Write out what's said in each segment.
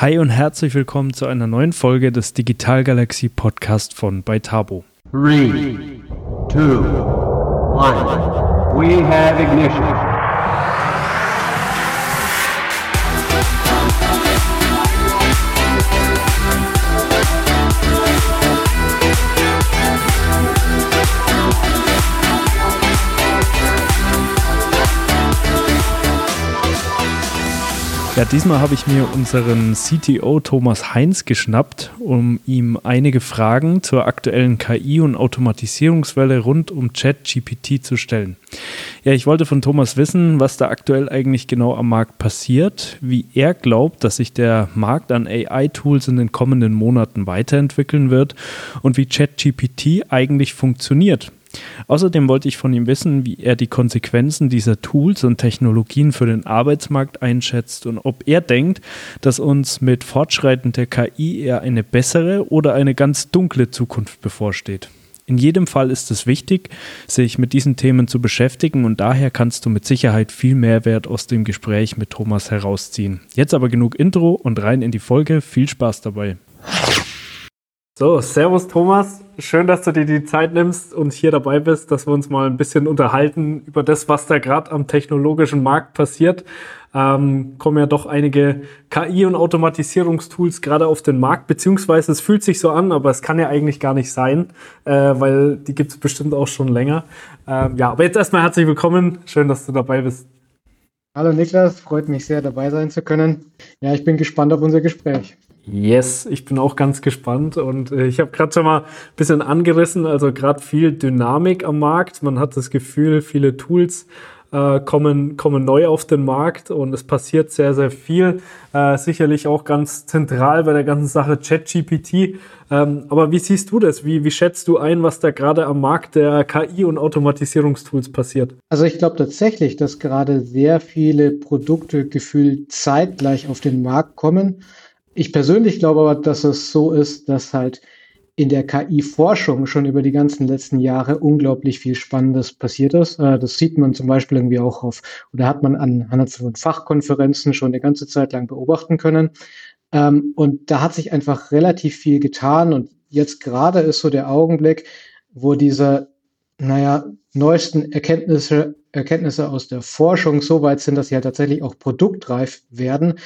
Hi und herzlich willkommen zu einer neuen Folge des Digital Galaxy Podcast von Beitabo. 3, 2, 1, we have ignition. Ja, diesmal habe ich mir unseren CTO Thomas Heinz geschnappt, um ihm einige Fragen zur aktuellen KI- und Automatisierungswelle rund um ChatGPT zu stellen. Ja, ich wollte von Thomas wissen, was da aktuell eigentlich genau am Markt passiert, wie er glaubt, dass sich der Markt an AI-Tools in den kommenden Monaten weiterentwickeln wird und wie ChatGPT eigentlich funktioniert. Außerdem wollte ich von ihm wissen, wie er die Konsequenzen dieser Tools und Technologien für den Arbeitsmarkt einschätzt und ob er denkt, dass uns mit fortschreitender KI eher eine bessere oder eine ganz dunkle Zukunft bevorsteht. In jedem Fall ist es wichtig, sich mit diesen Themen zu beschäftigen und daher kannst du mit Sicherheit viel Mehrwert aus dem Gespräch mit Thomas herausziehen. Jetzt aber genug Intro und rein in die Folge. Viel Spaß dabei. So, Servus Thomas. Schön, dass du dir die Zeit nimmst und hier dabei bist, dass wir uns mal ein bisschen unterhalten über das, was da gerade am technologischen Markt passiert. Ähm, kommen ja doch einige KI- und Automatisierungstools gerade auf den Markt, beziehungsweise es fühlt sich so an, aber es kann ja eigentlich gar nicht sein, äh, weil die gibt es bestimmt auch schon länger. Ähm, ja, aber jetzt erstmal herzlich willkommen. Schön, dass du dabei bist. Hallo Niklas, freut mich sehr dabei sein zu können. Ja, ich bin gespannt auf unser Gespräch. Yes, ich bin auch ganz gespannt und äh, ich habe gerade schon mal ein bisschen angerissen, also gerade viel Dynamik am Markt. Man hat das Gefühl, viele Tools äh, kommen, kommen neu auf den Markt und es passiert sehr, sehr viel. Äh, sicherlich auch ganz zentral bei der ganzen Sache ChatGPT. Ähm, aber wie siehst du das? Wie, wie schätzt du ein, was da gerade am Markt der KI und Automatisierungstools passiert? Also ich glaube tatsächlich, dass gerade sehr viele Produkte gefühlt zeitgleich auf den Markt kommen. Ich persönlich glaube aber, dass es so ist, dass halt in der KI-Forschung schon über die ganzen letzten Jahre unglaublich viel Spannendes passiert ist. Äh, das sieht man zum Beispiel irgendwie auch auf, oder hat man anhand von Fachkonferenzen schon eine ganze Zeit lang beobachten können. Ähm, und da hat sich einfach relativ viel getan. Und jetzt gerade ist so der Augenblick, wo diese, naja, neuesten Erkenntnisse, Erkenntnisse aus der Forschung so weit sind, dass sie halt tatsächlich auch produktreif werden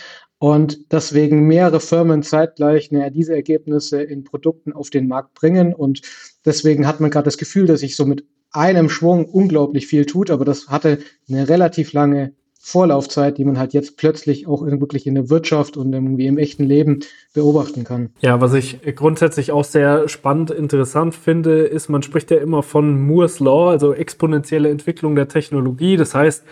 und deswegen mehrere Firmen zeitgleich naja, diese Ergebnisse in Produkten auf den Markt bringen. Und deswegen hat man gerade das Gefühl, dass sich so mit einem Schwung unglaublich viel tut, aber das hatte eine relativ lange Vorlaufzeit, die man halt jetzt plötzlich auch wirklich in der Wirtschaft und irgendwie im echten Leben beobachten kann. Ja, was ich grundsätzlich auch sehr spannend, interessant finde, ist, man spricht ja immer von Moore's Law, also exponentielle Entwicklung der Technologie. Das heißt,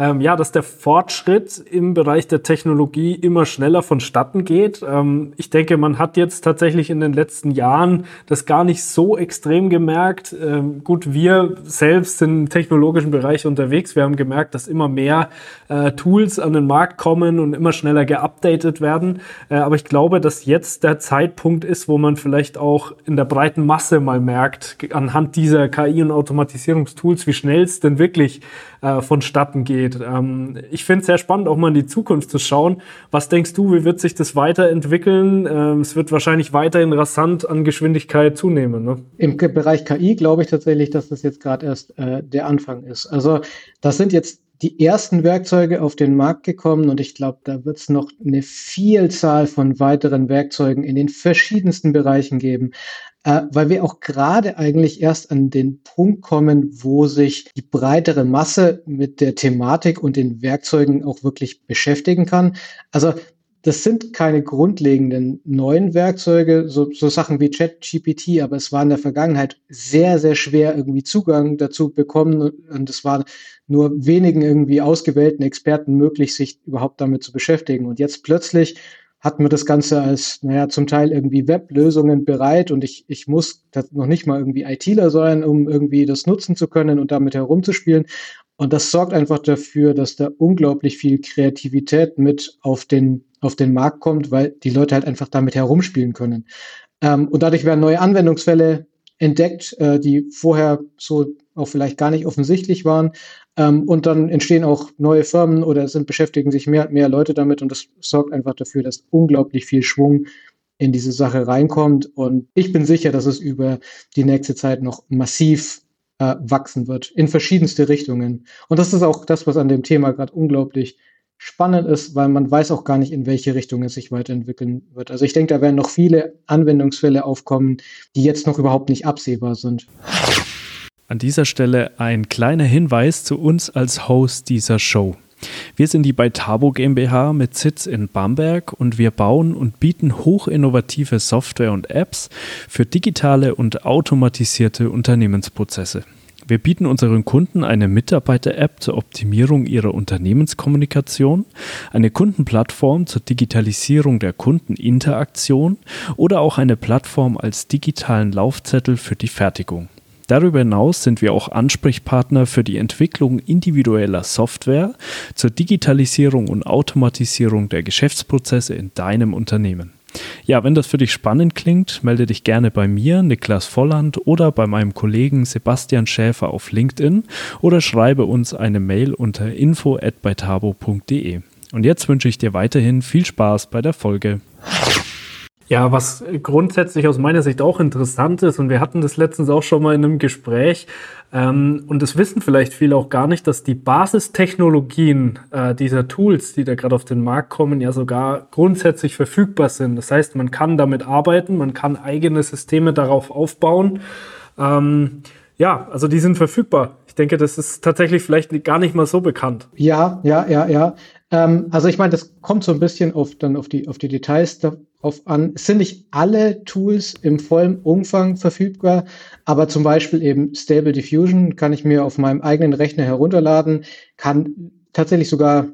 ähm, ja, dass der Fortschritt im Bereich der Technologie immer schneller vonstatten geht. Ähm, ich denke, man hat jetzt tatsächlich in den letzten Jahren das gar nicht so extrem gemerkt. Ähm, gut, wir selbst sind im technologischen Bereich unterwegs. Wir haben gemerkt, dass immer mehr äh, Tools an den Markt kommen und immer schneller geupdatet werden. Äh, aber ich glaube, dass jetzt der Zeitpunkt ist, wo man vielleicht auch in der breiten Masse mal merkt, anhand dieser KI- und Automatisierungstools, wie schnell es denn wirklich äh, vonstatten geht. Ähm, ich finde es sehr spannend, auch mal in die Zukunft zu schauen. Was denkst du, wie wird sich das weiterentwickeln? Ähm, es wird wahrscheinlich weiterhin rasant an Geschwindigkeit zunehmen. Ne? Im Bereich KI glaube ich tatsächlich, dass das jetzt gerade erst äh, der Anfang ist. Also das sind jetzt die ersten Werkzeuge auf den Markt gekommen und ich glaube, da wird es noch eine Vielzahl von weiteren Werkzeugen in den verschiedensten Bereichen geben äh, weil wir auch gerade eigentlich erst an den Punkt kommen, wo sich die breitere Masse mit der Thematik und den Werkzeugen auch wirklich beschäftigen kann. Also das sind keine grundlegenden neuen Werkzeuge, so, so Sachen wie ChatGPT, aber es war in der Vergangenheit sehr, sehr schwer, irgendwie Zugang dazu bekommen und es war nur wenigen irgendwie ausgewählten Experten möglich, sich überhaupt damit zu beschäftigen. Und jetzt plötzlich hatten wir das Ganze als, naja, zum Teil irgendwie Weblösungen bereit und ich, ich muss noch nicht mal irgendwie ITler sein, um irgendwie das nutzen zu können und damit herumzuspielen. Und das sorgt einfach dafür, dass da unglaublich viel Kreativität mit auf den, auf den Markt kommt, weil die Leute halt einfach damit herumspielen können. Ähm, und dadurch werden neue Anwendungsfälle entdeckt, äh, die vorher so auch vielleicht gar nicht offensichtlich waren. Ähm, und dann entstehen auch neue Firmen oder sind beschäftigen sich mehr und mehr Leute damit und das sorgt einfach dafür, dass unglaublich viel Schwung in diese Sache reinkommt. Und ich bin sicher, dass es über die nächste Zeit noch massiv äh, wachsen wird, in verschiedenste Richtungen. Und das ist auch das, was an dem Thema gerade unglaublich spannend ist, weil man weiß auch gar nicht, in welche Richtung es sich weiterentwickeln wird. Also ich denke, da werden noch viele Anwendungsfälle aufkommen, die jetzt noch überhaupt nicht absehbar sind. An dieser Stelle ein kleiner Hinweis zu uns als Host dieser Show. Wir sind die Beitabo GmbH mit Sitz in Bamberg und wir bauen und bieten hochinnovative Software und Apps für digitale und automatisierte Unternehmensprozesse. Wir bieten unseren Kunden eine Mitarbeiter-App zur Optimierung ihrer Unternehmenskommunikation, eine Kundenplattform zur Digitalisierung der Kundeninteraktion oder auch eine Plattform als digitalen Laufzettel für die Fertigung. Darüber hinaus sind wir auch Ansprechpartner für die Entwicklung individueller Software zur Digitalisierung und Automatisierung der Geschäftsprozesse in deinem Unternehmen. Ja, wenn das für dich spannend klingt, melde dich gerne bei mir, Niklas Volland, oder bei meinem Kollegen Sebastian Schäfer auf LinkedIn oder schreibe uns eine Mail unter info@beitabo.de. Und jetzt wünsche ich dir weiterhin viel Spaß bei der Folge. Ja, was grundsätzlich aus meiner Sicht auch interessant ist, und wir hatten das letztens auch schon mal in einem Gespräch, ähm, und das wissen vielleicht viele auch gar nicht, dass die Basistechnologien äh, dieser Tools, die da gerade auf den Markt kommen, ja sogar grundsätzlich verfügbar sind. Das heißt, man kann damit arbeiten, man kann eigene Systeme darauf aufbauen. Ähm, ja, also die sind verfügbar. Ich denke, das ist tatsächlich vielleicht gar nicht mal so bekannt. Ja, ja, ja, ja. Ähm, also ich meine, das kommt so ein bisschen auf, dann auf die, auf die Details darauf an. Es sind nicht alle Tools im vollen Umfang verfügbar, aber zum Beispiel eben Stable Diffusion kann ich mir auf meinem eigenen Rechner herunterladen, kann tatsächlich sogar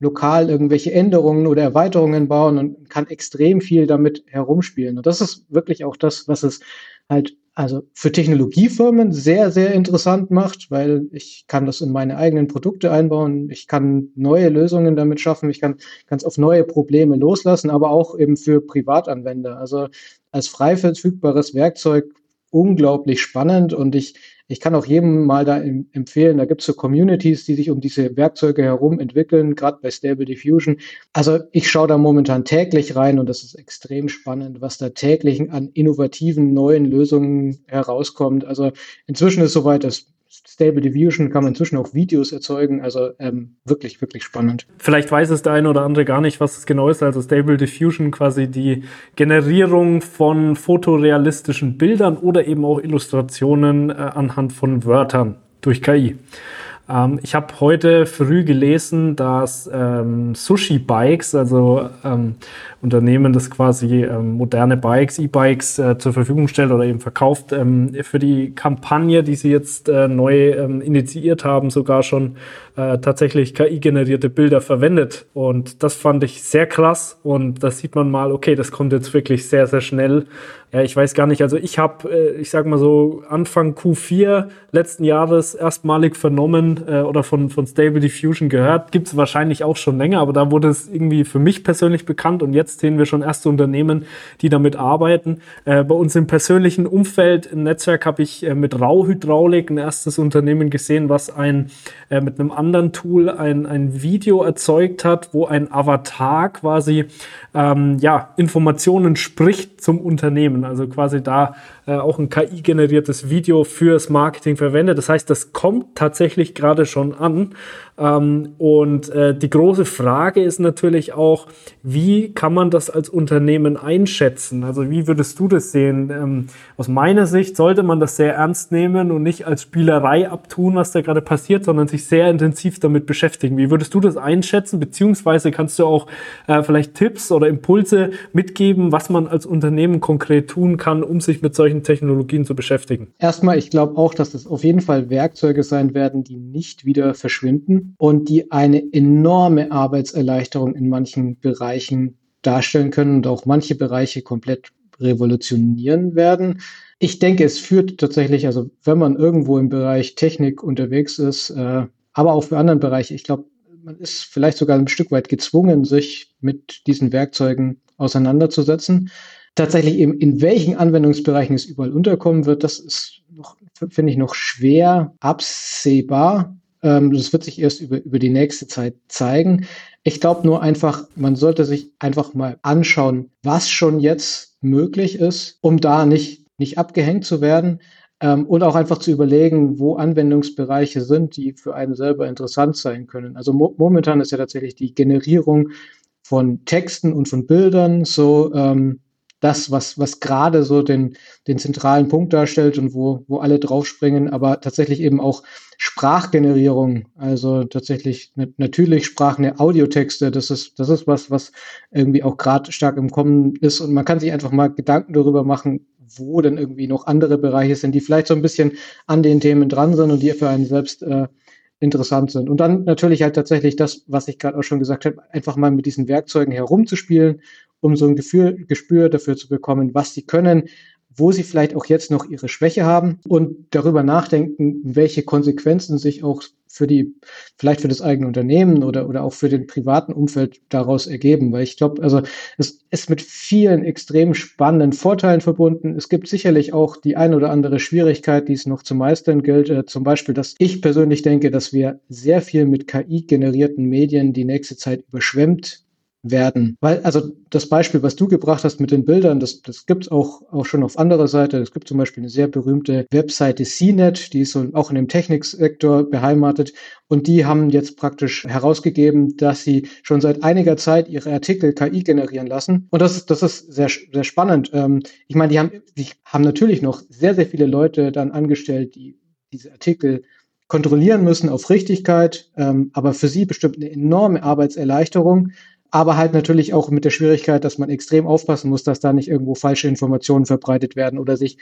lokal irgendwelche Änderungen oder Erweiterungen bauen und kann extrem viel damit herumspielen. Und das ist wirklich auch das, was es halt also für Technologiefirmen sehr, sehr interessant macht, weil ich kann das in meine eigenen Produkte einbauen, ich kann neue Lösungen damit schaffen, ich kann es auf neue Probleme loslassen, aber auch eben für Privatanwender. Also als frei verfügbares Werkzeug unglaublich spannend und ich ich kann auch jedem mal da empfehlen, da gibt es so Communities, die sich um diese Werkzeuge herum entwickeln, gerade bei Stable Diffusion. Also ich schaue da momentan täglich rein und das ist extrem spannend, was da täglich an innovativen neuen Lösungen herauskommt. Also inzwischen ist soweit, dass Stable Diffusion kann man inzwischen auch Videos erzeugen. Also ähm, wirklich, wirklich spannend. Vielleicht weiß es der eine oder andere gar nicht, was es genau ist. Also Stable Diffusion quasi die Generierung von fotorealistischen Bildern oder eben auch Illustrationen äh, anhand von Wörtern durch KI. Ähm, ich habe heute früh gelesen, dass ähm, Sushi Bikes, also ähm, Unternehmen, das quasi ähm, moderne Bikes, E-Bikes äh, zur Verfügung stellt oder eben verkauft, ähm, für die Kampagne, die sie jetzt äh, neu ähm, initiiert haben, sogar schon äh, tatsächlich KI-generierte Bilder verwendet. Und das fand ich sehr krass. Und da sieht man mal, okay, das kommt jetzt wirklich sehr, sehr schnell. Ja, ich weiß gar nicht. Also ich habe, äh, ich sag mal so, Anfang Q4 letzten Jahres erstmalig vernommen äh, oder von, von Stable Diffusion gehört. Gibt es wahrscheinlich auch schon länger, aber da wurde es irgendwie für mich persönlich bekannt und jetzt sehen wir schon erste Unternehmen, die damit arbeiten. Äh, bei uns im persönlichen Umfeld im Netzwerk habe ich äh, mit Rauhydraulik ein erstes Unternehmen gesehen, was ein äh, mit einem anderen Tool ein, ein Video erzeugt hat, wo ein Avatar quasi ähm, ja, Informationen spricht zum Unternehmen. Also quasi da äh, auch ein KI-generiertes Video fürs Marketing verwendet. Das heißt, das kommt tatsächlich gerade schon an. Ähm, und äh, die große Frage ist natürlich auch, wie kann man das als Unternehmen einschätzen? Also wie würdest du das sehen? Ähm, aus meiner Sicht sollte man das sehr ernst nehmen und nicht als Spielerei abtun, was da gerade passiert, sondern sich sehr intensiv damit beschäftigen. Wie würdest du das einschätzen? Beziehungsweise kannst du auch äh, vielleicht Tipps oder Impulse mitgeben, was man als Unternehmen konkret tun kann, um sich mit solchen Technologien zu beschäftigen? Erstmal, ich glaube auch, dass es auf jeden Fall Werkzeuge sein werden, die nicht wieder verschwinden und die eine enorme Arbeitserleichterung in manchen Bereichen darstellen können und auch manche Bereiche komplett revolutionieren werden. Ich denke, es führt tatsächlich, also wenn man irgendwo im Bereich Technik unterwegs ist, äh, aber auch für anderen Bereiche, ich glaube, man ist vielleicht sogar ein Stück weit gezwungen, sich mit diesen Werkzeugen auseinanderzusetzen. Tatsächlich eben in welchen Anwendungsbereichen es überall unterkommen wird, das ist finde ich, noch schwer absehbar. Ähm, das wird sich erst über, über die nächste Zeit zeigen. Ich glaube nur einfach, man sollte sich einfach mal anschauen, was schon jetzt möglich ist, um da nicht, nicht abgehängt zu werden. Ähm, und auch einfach zu überlegen, wo Anwendungsbereiche sind, die für einen selber interessant sein können. Also mo momentan ist ja tatsächlich die Generierung von Texten und von Bildern so ähm, das, was, was gerade so den, den zentralen Punkt darstellt und wo, wo alle draufspringen, aber tatsächlich eben auch Sprachgenerierung, also tatsächlich natürlich sprachende Audiotexte, das ist, das ist was, was irgendwie auch gerade stark im Kommen ist und man kann sich einfach mal Gedanken darüber machen, wo denn irgendwie noch andere Bereiche sind, die vielleicht so ein bisschen an den Themen dran sind und die für einen selbst äh, interessant sind. Und dann natürlich halt tatsächlich das, was ich gerade auch schon gesagt habe, einfach mal mit diesen Werkzeugen herumzuspielen, um so ein Gefühl, Gespür dafür zu bekommen, was sie können, wo sie vielleicht auch jetzt noch ihre Schwäche haben und darüber nachdenken, welche Konsequenzen sich auch für die, vielleicht für das eigene Unternehmen oder, oder auch für den privaten Umfeld daraus ergeben. Weil ich glaube, also es ist mit vielen extrem spannenden Vorteilen verbunden. Es gibt sicherlich auch die ein oder andere Schwierigkeit, die es noch zu meistern gilt. Äh, zum Beispiel, dass ich persönlich denke, dass wir sehr viel mit KI generierten Medien die nächste Zeit überschwemmt werden. Weil, also das Beispiel, was du gebracht hast mit den Bildern, das, das gibt es auch, auch schon auf anderer Seite. Es gibt zum Beispiel eine sehr berühmte Webseite CNET, die ist so auch in dem Techniksektor beheimatet. Und die haben jetzt praktisch herausgegeben, dass sie schon seit einiger Zeit ihre Artikel KI generieren lassen. Und das ist, das ist sehr, sehr spannend. Ähm, ich meine, die haben, die haben natürlich noch sehr, sehr viele Leute dann angestellt, die diese Artikel kontrollieren müssen auf Richtigkeit, ähm, aber für sie bestimmt eine enorme Arbeitserleichterung, aber halt natürlich auch mit der Schwierigkeit, dass man extrem aufpassen muss, dass da nicht irgendwo falsche Informationen verbreitet werden oder sich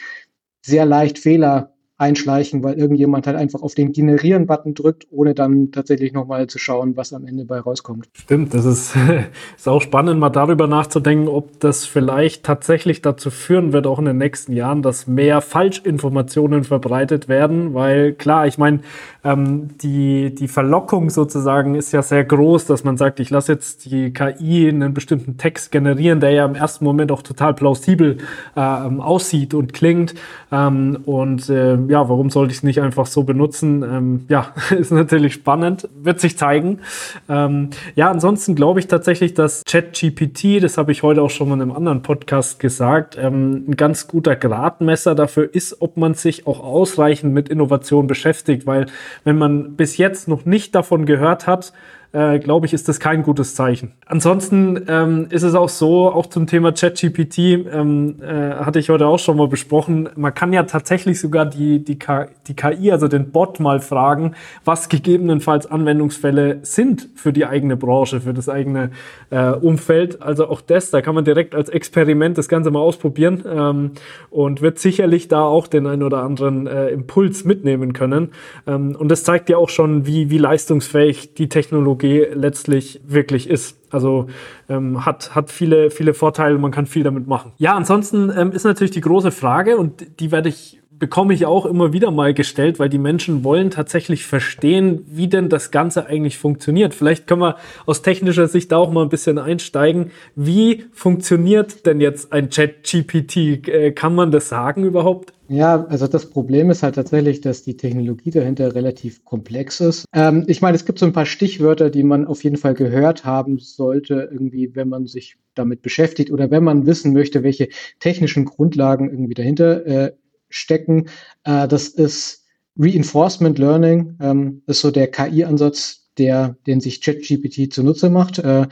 sehr leicht Fehler einschleichen, weil irgendjemand halt einfach auf den Generieren-Button drückt, ohne dann tatsächlich nochmal zu schauen, was am Ende bei rauskommt. Stimmt, das ist, ist auch spannend, mal darüber nachzudenken, ob das vielleicht tatsächlich dazu führen wird, auch in den nächsten Jahren, dass mehr Falschinformationen verbreitet werden, weil klar, ich meine, ähm, die, die Verlockung sozusagen ist ja sehr groß, dass man sagt, ich lasse jetzt die KI einen bestimmten Text generieren, der ja im ersten Moment auch total plausibel äh, aussieht und klingt ähm, und äh, ja, warum sollte ich es nicht einfach so benutzen? Ähm, ja, ist natürlich spannend, wird sich zeigen. Ähm, ja, ansonsten glaube ich tatsächlich, dass ChatGPT, das habe ich heute auch schon mal in einem anderen Podcast gesagt, ähm, ein ganz guter Gradmesser dafür ist, ob man sich auch ausreichend mit Innovation beschäftigt, weil wenn man bis jetzt noch nicht davon gehört hat, äh, glaube ich, ist das kein gutes Zeichen. Ansonsten ähm, ist es auch so, auch zum Thema ChatGPT, ähm, äh, hatte ich heute auch schon mal besprochen, man kann ja tatsächlich sogar die, die, die KI, also den Bot mal fragen, was gegebenenfalls Anwendungsfälle sind für die eigene Branche, für das eigene äh, Umfeld. Also auch das, da kann man direkt als Experiment das Ganze mal ausprobieren ähm, und wird sicherlich da auch den ein oder anderen äh, Impuls mitnehmen können. Ähm, und das zeigt ja auch schon, wie, wie leistungsfähig die Technologie Technologie letztlich wirklich ist. Also ähm, hat, hat viele, viele Vorteile, man kann viel damit machen. Ja, ansonsten ähm, ist natürlich die große Frage und die werde ich bekomme ich auch immer wieder mal gestellt, weil die Menschen wollen tatsächlich verstehen, wie denn das Ganze eigentlich funktioniert. Vielleicht können wir aus technischer Sicht da auch mal ein bisschen einsteigen. Wie funktioniert denn jetzt ein Chat-GPT? Äh, kann man das sagen überhaupt? Ja, also das Problem ist halt tatsächlich, dass die Technologie dahinter relativ komplex ist. Ähm, ich meine, es gibt so ein paar Stichwörter, die man auf jeden Fall gehört haben sollte, irgendwie, wenn man sich damit beschäftigt oder wenn man wissen möchte, welche technischen Grundlagen irgendwie dahinter äh, stecken. Äh, das ist Reinforcement Learning, ähm, ist so der KI-Ansatz, den sich ChatGPT zunutze macht. Äh,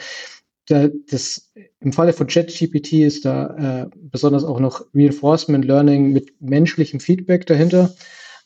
da, das, Im Falle von ChatGPT ist da äh, besonders auch noch Reinforcement Learning mit menschlichem Feedback dahinter.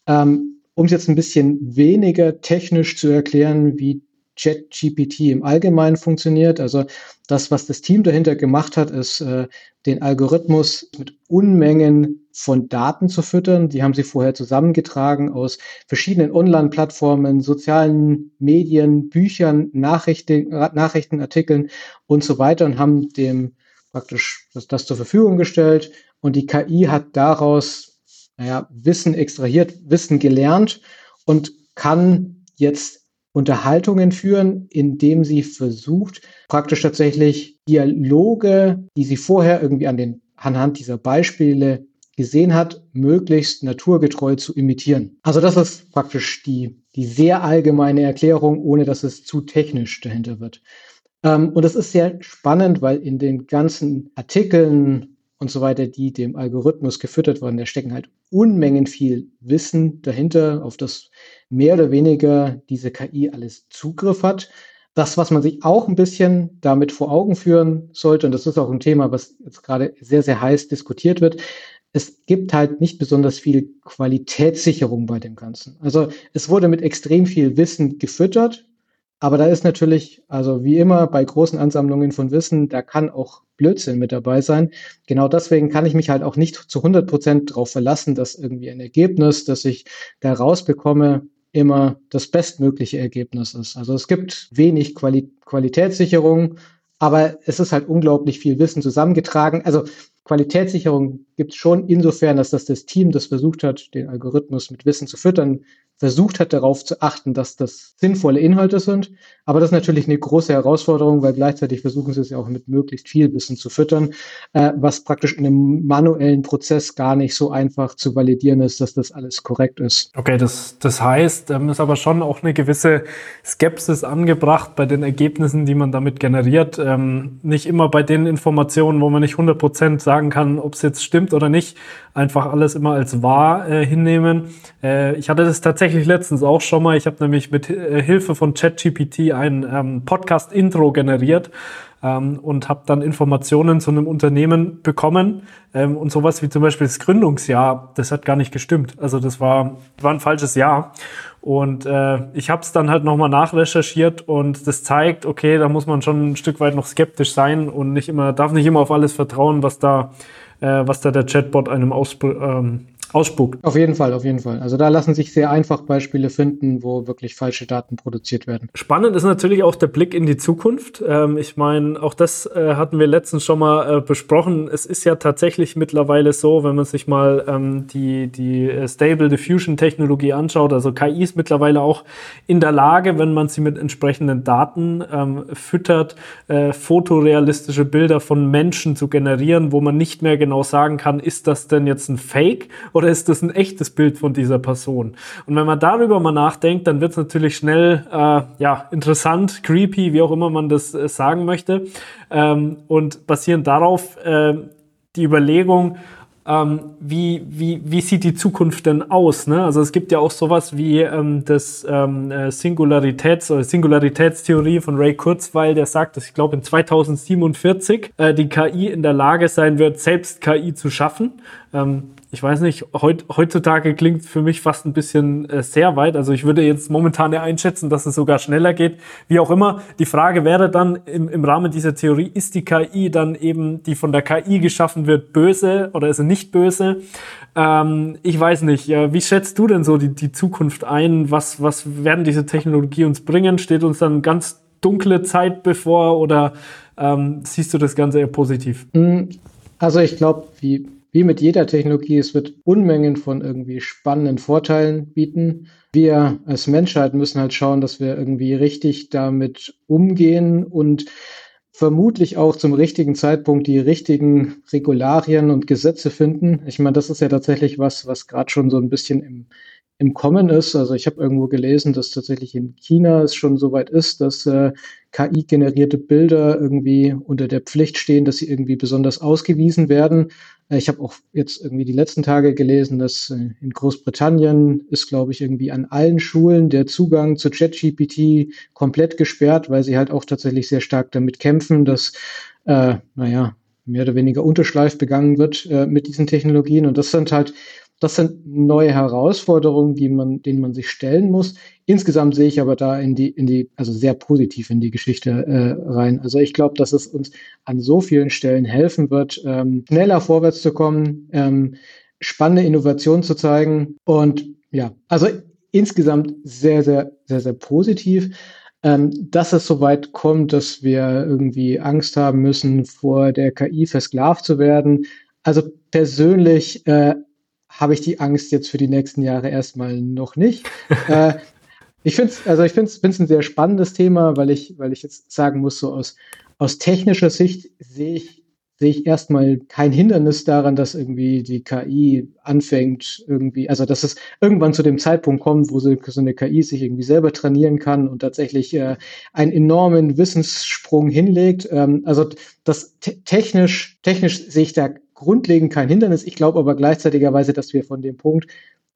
Ähm, um es jetzt ein bisschen weniger technisch zu erklären, wie ChatGPT im Allgemeinen funktioniert. Also das, was das Team dahinter gemacht hat, ist, äh, den Algorithmus mit Unmengen von Daten zu füttern. Die haben sie vorher zusammengetragen aus verschiedenen Online-Plattformen, sozialen Medien, Büchern, Nachrichten, Nachrichtenartikeln und so weiter und haben dem praktisch das, das zur Verfügung gestellt. Und die KI hat daraus naja, Wissen extrahiert, Wissen gelernt und kann jetzt Unterhaltungen führen, indem sie versucht, praktisch tatsächlich Dialoge, die sie vorher irgendwie an den, anhand dieser Beispiele gesehen hat, möglichst naturgetreu zu imitieren. Also das ist praktisch die, die sehr allgemeine Erklärung, ohne dass es zu technisch dahinter wird. Ähm, und es ist sehr spannend, weil in den ganzen Artikeln und so weiter, die dem Algorithmus gefüttert wurden, da stecken halt Unmengen viel Wissen dahinter, auf das mehr oder weniger diese KI alles Zugriff hat. Das, was man sich auch ein bisschen damit vor Augen führen sollte, und das ist auch ein Thema, was jetzt gerade sehr, sehr heiß diskutiert wird, es gibt halt nicht besonders viel Qualitätssicherung bei dem Ganzen. Also es wurde mit extrem viel Wissen gefüttert, aber da ist natürlich, also wie immer bei großen Ansammlungen von Wissen, da kann auch Blödsinn mit dabei sein. Genau deswegen kann ich mich halt auch nicht zu 100 Prozent darauf verlassen, dass irgendwie ein Ergebnis, das ich da rausbekomme, immer das bestmögliche Ergebnis ist. Also es gibt wenig Quali Qualitätssicherung, aber es ist halt unglaublich viel Wissen zusammengetragen. Also Qualitätssicherung gibt es schon insofern, dass das das Team, das versucht hat, den Algorithmus mit Wissen zu füttern, versucht hat, darauf zu achten, dass das sinnvolle Inhalte sind. Aber das ist natürlich eine große Herausforderung, weil gleichzeitig versuchen sie es ja auch mit möglichst viel Wissen zu füttern, äh, was praktisch in einem manuellen Prozess gar nicht so einfach zu validieren ist, dass das alles korrekt ist. Okay, das, das heißt, ähm, ist aber schon auch eine gewisse Skepsis angebracht bei den Ergebnissen, die man damit generiert. Ähm, nicht immer bei den Informationen, wo man nicht 100 Prozent sagen kann, ob es jetzt stimmt oder nicht, einfach alles immer als wahr äh, hinnehmen. Äh, ich hatte das tatsächlich letztens auch schon mal. Ich habe nämlich mit äh, Hilfe von ChatGPT ein ähm, Podcast-Intro generiert ähm, und habe dann Informationen zu einem Unternehmen bekommen ähm, und sowas wie zum Beispiel das Gründungsjahr, das hat gar nicht gestimmt. Also das war, war ein falsches Jahr. Und äh, ich habe es dann halt nochmal nachrecherchiert und das zeigt, okay, da muss man schon ein Stück weit noch skeptisch sein und nicht immer, darf nicht immer auf alles vertrauen, was da äh, was da der Chatbot einem ausp ähm, ausspuckt. Auf jeden Fall, auf jeden Fall. Also da lassen sich sehr einfach Beispiele finden, wo wirklich falsche Daten produziert werden. Spannend ist natürlich auch der Blick in die Zukunft. Ähm, ich meine, auch das äh, hatten wir letztens schon mal äh, besprochen. Es ist ja tatsächlich mittlerweile so, wenn man sich mal ähm, die, die äh, Stable Diffusion Technologie anschaut, also KI ist mittlerweile auch in der Lage, wenn man sie mit entsprechenden Daten ähm, füttert, äh, fotorealistische Bilder von Menschen zu generieren, wo man nicht mehr genau sagen kann, ist das denn jetzt ein Fake oder ist das ein echtes Bild von dieser Person? Und wenn man darüber mal nachdenkt, dann wird es natürlich schnell äh, ja interessant, creepy, wie auch immer man das äh, sagen möchte. Ähm, und basierend darauf äh, die Überlegung, ähm, wie, wie, wie sieht die Zukunft denn aus? Ne? Also es gibt ja auch sowas wie ähm, das ähm, äh, Singularitäts- oder Singularitätstheorie von Ray Kurzweil, der sagt, dass ich glaube in 2047 äh, die KI in der Lage sein wird, selbst KI zu schaffen. Ähm, ich weiß nicht, heut, heutzutage klingt für mich fast ein bisschen äh, sehr weit. Also ich würde jetzt momentan einschätzen, dass es sogar schneller geht. Wie auch immer, die Frage wäre dann im, im Rahmen dieser Theorie, ist die KI dann eben, die von der KI geschaffen wird, böse oder ist sie nicht böse? Ähm, ich weiß nicht. Ja, wie schätzt du denn so die, die Zukunft ein? Was, was werden diese Technologie uns bringen? Steht uns dann ganz dunkle Zeit bevor oder ähm, siehst du das Ganze eher positiv? Hm, also ich glaube, wie wie mit jeder Technologie, es wird Unmengen von irgendwie spannenden Vorteilen bieten. Wir als Menschheit müssen halt schauen, dass wir irgendwie richtig damit umgehen und vermutlich auch zum richtigen Zeitpunkt die richtigen Regularien und Gesetze finden. Ich meine, das ist ja tatsächlich was, was gerade schon so ein bisschen im, im Kommen ist. Also ich habe irgendwo gelesen, dass tatsächlich in China es schon so weit ist, dass äh, KI-generierte Bilder irgendwie unter der Pflicht stehen, dass sie irgendwie besonders ausgewiesen werden. Äh, ich habe auch jetzt irgendwie die letzten Tage gelesen, dass äh, in Großbritannien ist, glaube ich, irgendwie an allen Schulen der Zugang zu ChatGPT komplett gesperrt, weil sie halt auch tatsächlich sehr stark damit kämpfen, dass, äh, naja, mehr oder weniger Unterschleif begangen wird äh, mit diesen Technologien. Und das sind halt das sind neue Herausforderungen, die man, denen man sich stellen muss. Insgesamt sehe ich aber da in die, in die, also sehr positiv in die Geschichte äh, rein. Also ich glaube, dass es uns an so vielen Stellen helfen wird, ähm, schneller vorwärts zu kommen, ähm, spannende Innovationen zu zeigen und ja, also insgesamt sehr, sehr, sehr, sehr positiv. Ähm, dass es so weit kommt, dass wir irgendwie Angst haben müssen, vor der KI versklavt zu werden. Also persönlich äh, habe ich die Angst jetzt für die nächsten Jahre erstmal noch nicht. äh, ich finde es also ich finde es ein sehr spannendes Thema, weil ich, weil ich jetzt sagen muss, so aus, aus technischer Sicht sehe ich sehe ich erstmal kein Hindernis daran, dass irgendwie die KI anfängt, irgendwie, also dass es irgendwann zu dem Zeitpunkt kommt, wo so, eine KI sich irgendwie selber trainieren kann und tatsächlich äh, einen enormen Wissenssprung hinlegt. Ähm, also das technisch, technisch sehe ich da grundlegend kein Hindernis. Ich glaube aber gleichzeitigerweise, dass wir von dem Punkt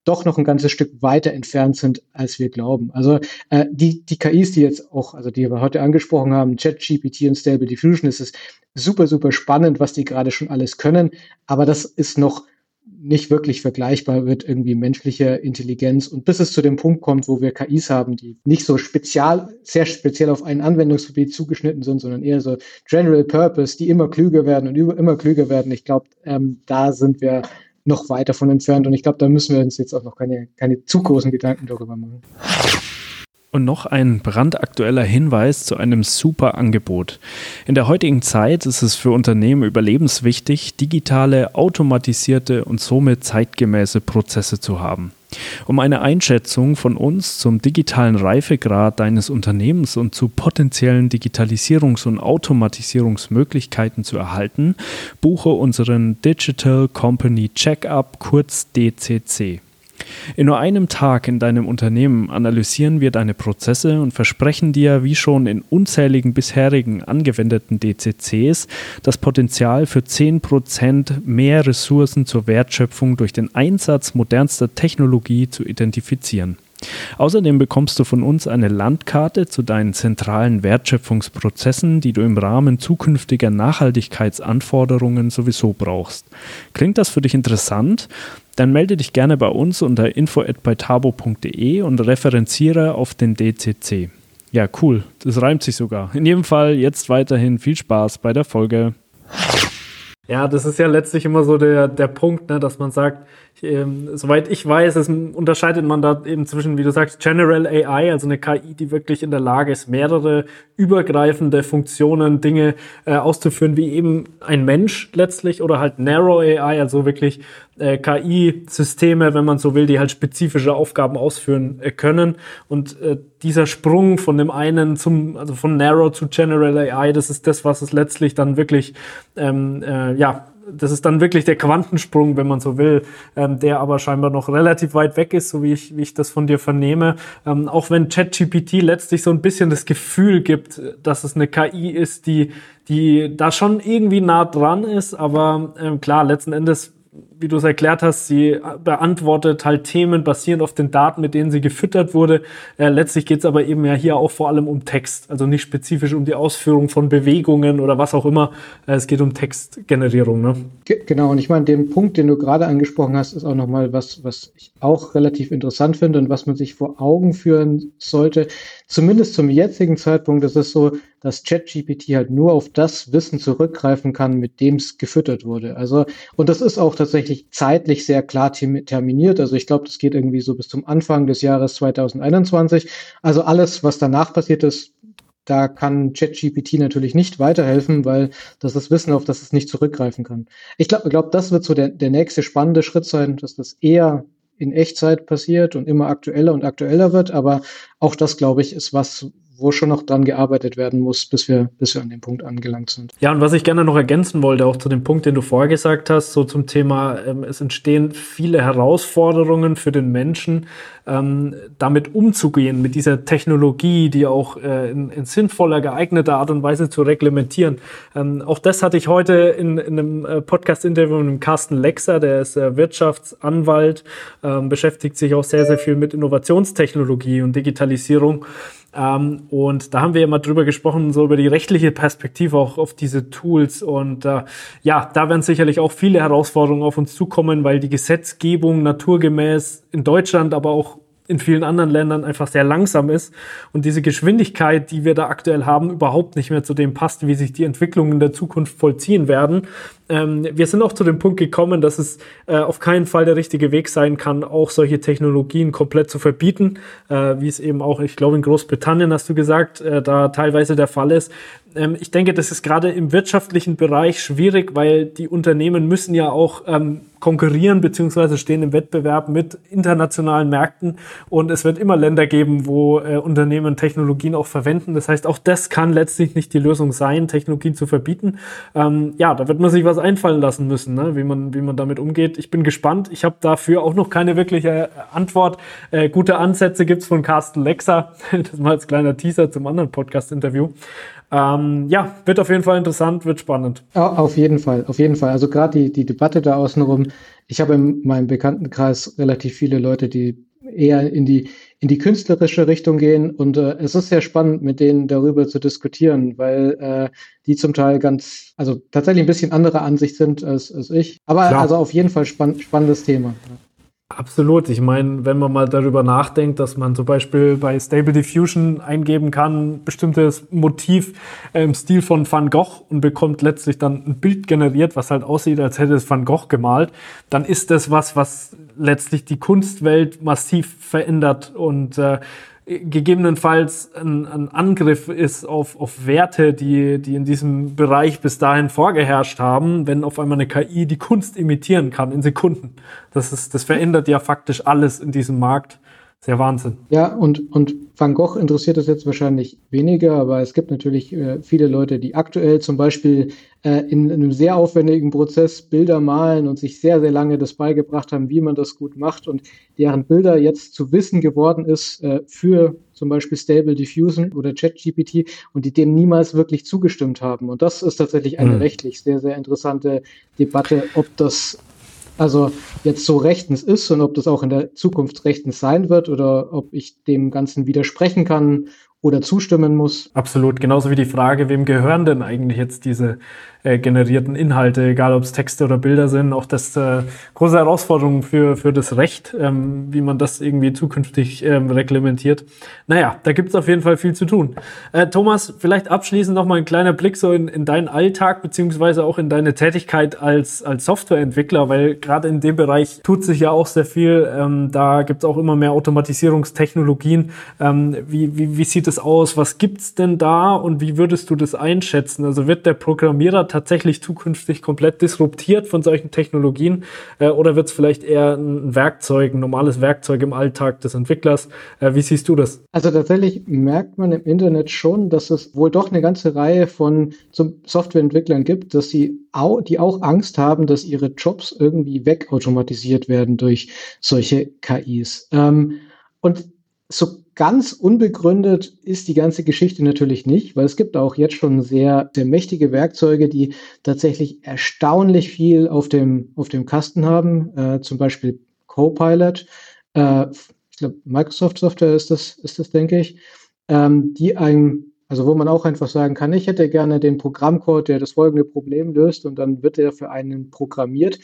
doch noch ein ganzes Stück weiter entfernt sind, als wir glauben. Also äh, die, die KIs, die jetzt auch, also die wir heute angesprochen haben, ChatGPT und Stable Diffusion, ist es super, super spannend, was die gerade schon alles können. Aber das ist noch nicht wirklich vergleichbar mit irgendwie menschlicher Intelligenz. Und bis es zu dem Punkt kommt, wo wir KIs haben, die nicht so spezial, sehr speziell auf ein Anwendungsgebiet zugeschnitten sind, sondern eher so General Purpose, die immer klüger werden und immer klüger werden. Ich glaube, ähm, da sind wir noch weit davon entfernt. Und ich glaube, da müssen wir uns jetzt auch noch keine, keine zu großen Gedanken darüber machen. Und noch ein brandaktueller Hinweis zu einem super Angebot. In der heutigen Zeit ist es für Unternehmen überlebenswichtig, digitale, automatisierte und somit zeitgemäße Prozesse zu haben. Um eine Einschätzung von uns zum digitalen Reifegrad deines Unternehmens und zu potenziellen Digitalisierungs- und Automatisierungsmöglichkeiten zu erhalten, buche unseren Digital Company Checkup kurz DCC. In nur einem Tag in deinem Unternehmen analysieren wir deine Prozesse und versprechen dir, wie schon in unzähligen bisherigen angewendeten DCCs, das Potenzial für 10% mehr Ressourcen zur Wertschöpfung durch den Einsatz modernster Technologie zu identifizieren. Außerdem bekommst du von uns eine Landkarte zu deinen zentralen Wertschöpfungsprozessen, die du im Rahmen zukünftiger Nachhaltigkeitsanforderungen sowieso brauchst. Klingt das für dich interessant? Dann melde dich gerne bei uns unter info@beitabo.de und referenziere auf den DCC. Ja, cool. Das reimt sich sogar. In jedem Fall jetzt weiterhin viel Spaß bei der Folge. Ja, das ist ja letztlich immer so der, der Punkt, ne, dass man sagt, ähm, soweit ich weiß, es unterscheidet man da eben zwischen, wie du sagst, General AI, also eine KI, die wirklich in der Lage ist, mehrere übergreifende Funktionen, Dinge äh, auszuführen, wie eben ein Mensch letztlich, oder halt Narrow AI, also wirklich äh, KI-Systeme, wenn man so will, die halt spezifische Aufgaben ausführen äh, können. Und äh, dieser Sprung von dem einen zum, also von Narrow zu General AI, das ist das, was es letztlich dann wirklich, ähm, äh, ja, das ist dann wirklich der Quantensprung, wenn man so will, ähm, der aber scheinbar noch relativ weit weg ist, so wie ich, wie ich das von dir vernehme. Ähm, auch wenn ChatGPT letztlich so ein bisschen das Gefühl gibt, dass es eine KI ist, die, die da schon irgendwie nah dran ist, aber ähm, klar, letzten Endes wie du es erklärt hast, sie beantwortet halt Themen basierend auf den Daten, mit denen sie gefüttert wurde. Äh, letztlich geht es aber eben ja hier auch vor allem um Text, also nicht spezifisch um die Ausführung von Bewegungen oder was auch immer. Äh, es geht um Textgenerierung. Ne? Genau, und ich meine, den Punkt, den du gerade angesprochen hast, ist auch nochmal was, was ich auch relativ interessant finde und was man sich vor Augen führen sollte. Zumindest zum jetzigen Zeitpunkt ist es so, dass ChatGPT halt nur auf das Wissen zurückgreifen kann, mit dem es gefüttert wurde. Also, und das ist auch tatsächlich zeitlich sehr klar terminiert. Also ich glaube, das geht irgendwie so bis zum Anfang des Jahres 2021. Also alles, was danach passiert ist, da kann ChatGPT natürlich nicht weiterhelfen, weil das ist Wissen, auf das es nicht zurückgreifen kann. Ich glaube, glaub, das wird so der, der nächste spannende Schritt sein, dass das eher in Echtzeit passiert und immer aktueller und aktueller wird. Aber auch das, glaube ich, ist was, wo schon noch dran gearbeitet werden muss, bis wir, bis wir an dem Punkt angelangt sind. Ja, und was ich gerne noch ergänzen wollte, auch zu dem Punkt, den du vorher gesagt hast, so zum Thema, ähm, es entstehen viele Herausforderungen für den Menschen, ähm, damit umzugehen, mit dieser Technologie, die auch äh, in, in, sinnvoller, geeigneter Art und Weise zu reglementieren. Ähm, auch das hatte ich heute in, in einem äh, Podcast-Interview mit dem Carsten Lexer, der ist äh, Wirtschaftsanwalt, ähm, beschäftigt sich auch sehr, sehr viel mit Innovationstechnologie und Digitalisierung. Ähm, und da haben wir ja mal drüber gesprochen, so über die rechtliche Perspektive auch auf diese Tools. Und äh, ja, da werden sicherlich auch viele Herausforderungen auf uns zukommen, weil die Gesetzgebung naturgemäß in Deutschland, aber auch in vielen anderen Ländern einfach sehr langsam ist und diese Geschwindigkeit, die wir da aktuell haben, überhaupt nicht mehr zu dem passt, wie sich die Entwicklungen in der Zukunft vollziehen werden. Ähm, wir sind auch zu dem Punkt gekommen, dass es äh, auf keinen Fall der richtige Weg sein kann, auch solche Technologien komplett zu verbieten, äh, wie es eben auch, ich glaube, in Großbritannien hast du gesagt, äh, da teilweise der Fall ist ähm, ich denke, das ist gerade im wirtschaftlichen Bereich schwierig, weil die Unternehmen müssen ja auch ähm, konkurrieren beziehungsweise stehen im Wettbewerb mit internationalen Märkten und es wird immer Länder geben, wo äh, Unternehmen Technologien auch verwenden. Das heißt, auch das kann letztlich nicht die Lösung sein, Technologien zu verbieten. Ähm, ja, da wird man sich was einfallen lassen müssen, ne? wie, man, wie man damit umgeht. Ich bin gespannt. Ich habe dafür auch noch keine wirkliche äh, Antwort. Äh, gute Ansätze gibt's von Carsten Lexer. das mal als kleiner Teaser zum anderen Podcast-Interview. Ähm, ja, wird auf jeden Fall interessant, wird spannend. Auf jeden Fall, auf jeden Fall. Also gerade die, die Debatte da außenrum. Ich habe in meinem Bekanntenkreis relativ viele Leute, die eher in die, in die künstlerische Richtung gehen. Und äh, es ist sehr spannend, mit denen darüber zu diskutieren, weil äh, die zum Teil ganz, also tatsächlich ein bisschen andere Ansicht sind als, als ich. Aber Klar. also auf jeden Fall spann spannendes Thema. Absolut. Ich meine, wenn man mal darüber nachdenkt, dass man zum Beispiel bei Stable Diffusion eingeben kann, bestimmtes Motiv im Stil von Van Gogh und bekommt letztlich dann ein Bild generiert, was halt aussieht, als hätte es Van Gogh gemalt, dann ist das was, was letztlich die Kunstwelt massiv verändert und äh, gegebenenfalls ein, ein, Angriff ist auf, auf Werte, die, die in diesem Bereich bis dahin vorgeherrscht haben, wenn auf einmal eine KI die Kunst imitieren kann in Sekunden. Das, ist, das verändert ja faktisch alles in diesem Markt. Sehr Wahnsinn. Ja, und, und Van Gogh interessiert es jetzt wahrscheinlich weniger, aber es gibt natürlich äh, viele Leute, die aktuell zum Beispiel äh, in, in, einem sehr aufwendigen Prozess Bilder malen und sich sehr, sehr lange das beigebracht haben, wie man das gut macht und deren Bilder jetzt zu Wissen geworden ist äh, für zum Beispiel Stable Diffusion oder ChatGPT und die dem niemals wirklich zugestimmt haben. Und das ist tatsächlich eine mhm. rechtlich sehr, sehr interessante Debatte, ob das also jetzt so rechtens ist und ob das auch in der Zukunft rechtens sein wird oder ob ich dem Ganzen widersprechen kann oder zustimmen muss. Absolut, genauso wie die Frage, wem gehören denn eigentlich jetzt diese äh, generierten Inhalte, egal ob es Texte oder Bilder sind. Auch das äh, große Herausforderung für, für das Recht, ähm, wie man das irgendwie zukünftig ähm, reglementiert. Naja, da gibt es auf jeden Fall viel zu tun. Äh, Thomas, vielleicht abschließend noch mal ein kleiner Blick so in, in deinen Alltag beziehungsweise auch in deine Tätigkeit als, als Softwareentwickler, weil gerade in dem Bereich tut sich ja auch sehr viel. Ähm, da gibt es auch immer mehr Automatisierungstechnologien. Ähm, wie, wie, wie sieht es aus? Was gibt's denn da und wie würdest du das einschätzen? Also wird der Programmierer tatsächlich zukünftig komplett disruptiert von solchen Technologien äh, oder wird es vielleicht eher ein Werkzeug, ein normales Werkzeug im Alltag des Entwicklers? Äh, wie siehst du das? Also tatsächlich merkt man im Internet schon, dass es wohl doch eine ganze Reihe von Softwareentwicklern gibt, dass sie auch, die auch Angst haben, dass ihre Jobs irgendwie wegautomatisiert werden durch solche KIs. Ähm, und so ganz unbegründet ist die ganze Geschichte natürlich nicht, weil es gibt auch jetzt schon sehr, sehr mächtige Werkzeuge, die tatsächlich erstaunlich viel auf dem, auf dem Kasten haben. Äh, zum Beispiel Copilot. Äh, ich glaube, Microsoft Software ist das, ist das, denke ich. Ähm, die einem, also wo man auch einfach sagen kann, ich hätte gerne den Programmcode, der das folgende Problem löst und dann wird er für einen programmiert.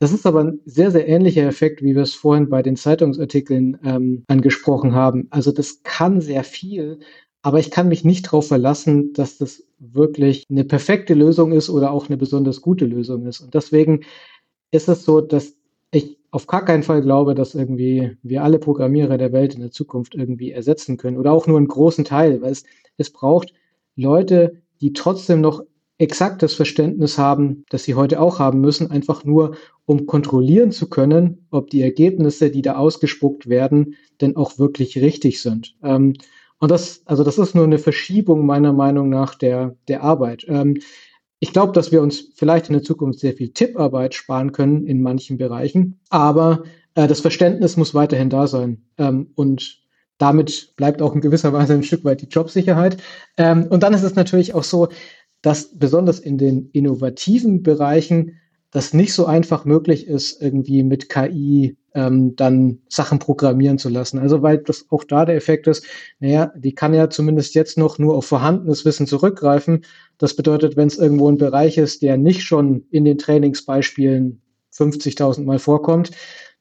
Das ist aber ein sehr, sehr ähnlicher Effekt, wie wir es vorhin bei den Zeitungsartikeln ähm, angesprochen haben. Also das kann sehr viel, aber ich kann mich nicht darauf verlassen, dass das wirklich eine perfekte Lösung ist oder auch eine besonders gute Lösung ist. Und deswegen ist es so, dass ich auf gar keinen Fall glaube, dass irgendwie wir alle Programmierer der Welt in der Zukunft irgendwie ersetzen können oder auch nur einen großen Teil, weil es, es braucht Leute, die trotzdem noch exaktes Verständnis haben, das sie heute auch haben müssen, einfach nur, um kontrollieren zu können, ob die Ergebnisse, die da ausgespuckt werden, denn auch wirklich richtig sind. Ähm, und das, also das ist nur eine Verschiebung meiner Meinung nach der, der Arbeit. Ähm, ich glaube, dass wir uns vielleicht in der Zukunft sehr viel Tipparbeit sparen können in manchen Bereichen, aber äh, das Verständnis muss weiterhin da sein. Ähm, und damit bleibt auch in gewisser Weise ein Stück weit die Jobsicherheit. Ähm, und dann ist es natürlich auch so, dass besonders in den innovativen Bereichen das nicht so einfach möglich ist, irgendwie mit KI ähm, dann Sachen programmieren zu lassen. Also weil das auch da der Effekt ist, naja, die kann ja zumindest jetzt noch nur auf vorhandenes Wissen zurückgreifen. Das bedeutet, wenn es irgendwo ein Bereich ist, der nicht schon in den Trainingsbeispielen 50.000 Mal vorkommt,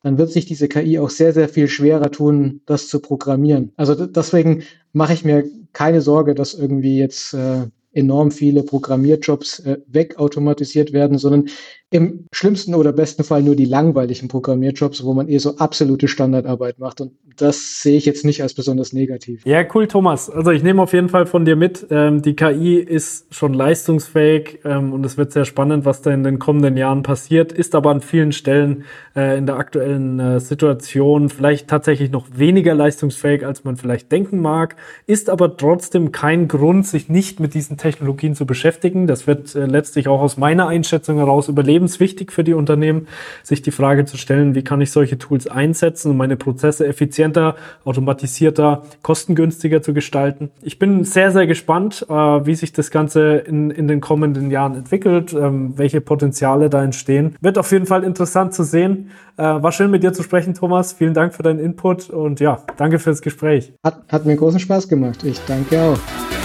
dann wird sich diese KI auch sehr, sehr viel schwerer tun, das zu programmieren. Also deswegen mache ich mir keine Sorge, dass irgendwie jetzt äh, enorm viele Programmierjobs äh, wegautomatisiert werden, sondern im schlimmsten oder besten Fall nur die langweiligen Programmierjobs, wo man eh so absolute Standardarbeit macht. Und das sehe ich jetzt nicht als besonders negativ. Ja, cool, Thomas. Also ich nehme auf jeden Fall von dir mit. Ähm, die KI ist schon leistungsfähig ähm, und es wird sehr spannend, was da in den kommenden Jahren passiert, ist aber an vielen Stellen äh, in der aktuellen äh, Situation vielleicht tatsächlich noch weniger leistungsfähig, als man vielleicht denken mag, ist aber trotzdem kein Grund, sich nicht mit diesen Technologien zu beschäftigen. Das wird äh, letztlich auch aus meiner Einschätzung heraus überleben überlebenswichtig für die Unternehmen, sich die Frage zu stellen, wie kann ich solche Tools einsetzen, um meine Prozesse effizienter, automatisierter, kostengünstiger zu gestalten. Ich bin sehr, sehr gespannt, äh, wie sich das Ganze in, in den kommenden Jahren entwickelt, ähm, welche Potenziale da entstehen. Wird auf jeden Fall interessant zu sehen. Äh, war schön mit dir zu sprechen, Thomas. Vielen Dank für deinen Input und ja, danke fürs Gespräch. Hat, hat mir großen Spaß gemacht. Ich danke auch.